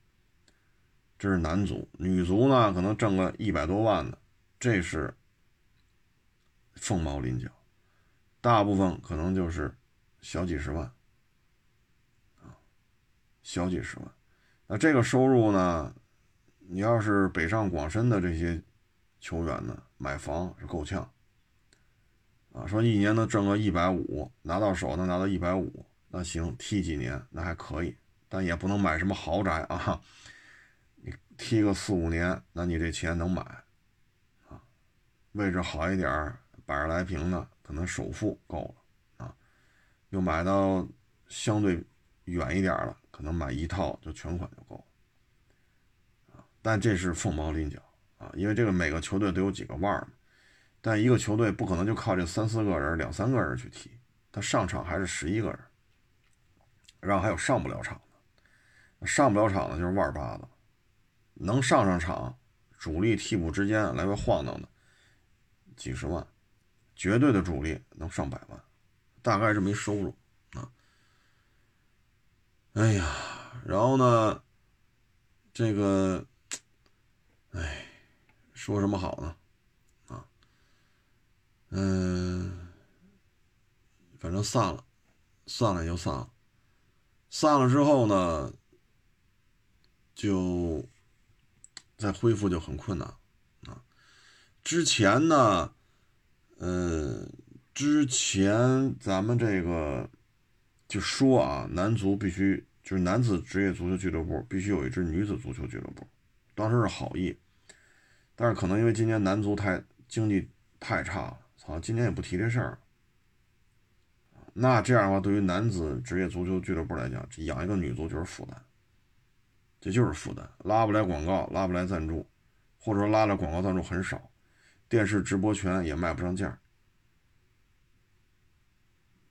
这是男足，女足呢可能挣个一百多万的，这是凤毛麟角，大部分可能就是小几十万，啊，小几十万。那这个收入呢，你要是北上广深的这些球员呢，买房是够呛，啊，说一年能挣个一百五，拿到手能拿到一百五，那行，踢几年那还可以，但也不能买什么豪宅啊。踢个四五年，那你这钱能买啊？位置好一点，百十来平的，可能首付够了啊。又买到相对远一点的，可能买一套就全款就够了啊。但这是凤毛麟角啊，因为这个每个球队都有几个腕儿嘛。但一个球队不可能就靠这三四个人、两三个人去踢，他上场还是十一个人，然后还有上不了场的，上不了场的就是腕儿巴子。能上上场，主力替补之间来回晃荡的，几十万，绝对的主力能上百万，大概是没收入啊。哎呀，然后呢，这个，哎，说什么好呢？啊，嗯，反正散了，散了就散了，散了之后呢，就。再恢复就很困难啊！之前呢，嗯，之前咱们这个就说啊，男足必须就是男子职业足球俱乐部必须有一支女子足球俱乐部，当时是好意，但是可能因为今年男足太经济太差了，操，今年也不提这事儿。那这样的话，对于男子职业足球俱乐部来讲，养一个女足就是负担。这就是负担，拉不来广告，拉不来赞助，或者说拉了广告赞助很少，电视直播权也卖不上价，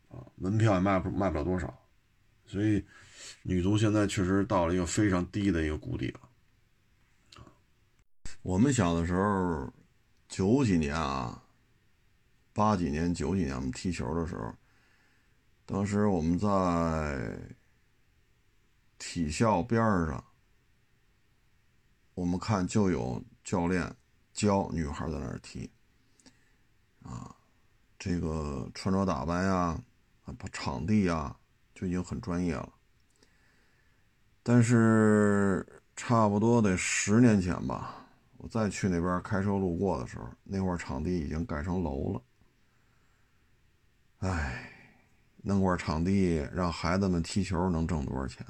啊，门票也卖不卖不了多少，所以女足现在确实到了一个非常低的一个谷底了。我们小的时候，九几年啊，八几年、九几年我们踢球的时候，当时我们在体校边上。我们看就有教练教女孩在那儿踢，啊，这个穿着打扮呀，啊，场地呀，就已经很专业了。但是差不多得十年前吧，我再去那边开车路过的时候，那会儿场地已经盖成楼了。哎，那块场地让孩子们踢球能挣多少钱？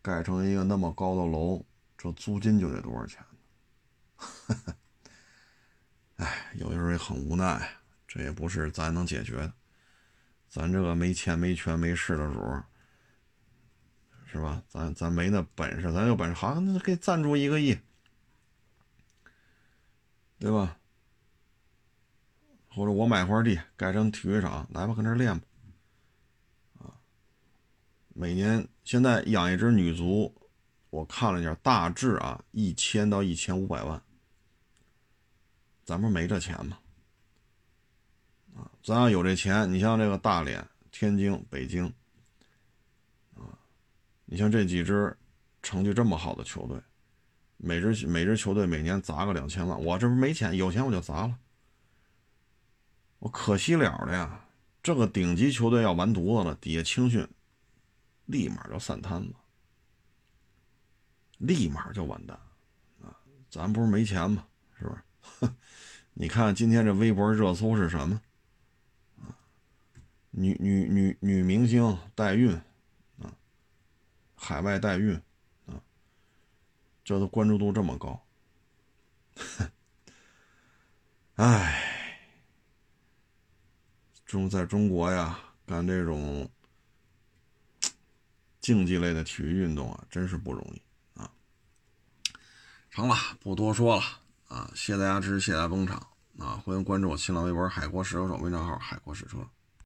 盖成一个那么高的楼。这租金就得多少钱呢？哎，有时候也很无奈，这也不是咱能解决的。咱这个没钱、没权、没势的主，是吧？咱咱没那本事，咱有本事，好，那给赞助一个亿，对吧？或者我买块地盖成体育场，来吧，跟这练吧。啊，每年现在养一只女足，我看了一下，大致啊一千到一千五百万。咱不是没这钱吗？啊，咱要有这钱，你像这个大连、天津、北京，啊，你像这几支成绩这么好的球队，每支每支球队每年砸个两千万，我这不没钱，有钱我就砸了。我可惜了的呀，这个顶级球队要完犊子了，底下青训立马就散摊子，立马就完蛋啊！咱不是没钱吗？是不是？你看今天这微博热搜是什么？女女女女明星代孕啊，海外代孕啊，这都关注度这么高，唉。中在中国呀，干这种 竞技类的体育运动啊，真是不容易。成了，不多说了啊！谢谢大家支持，谢谢大家捧场啊！欢迎关注我新浪微博“海阔试车手”微账号“海阔试车”。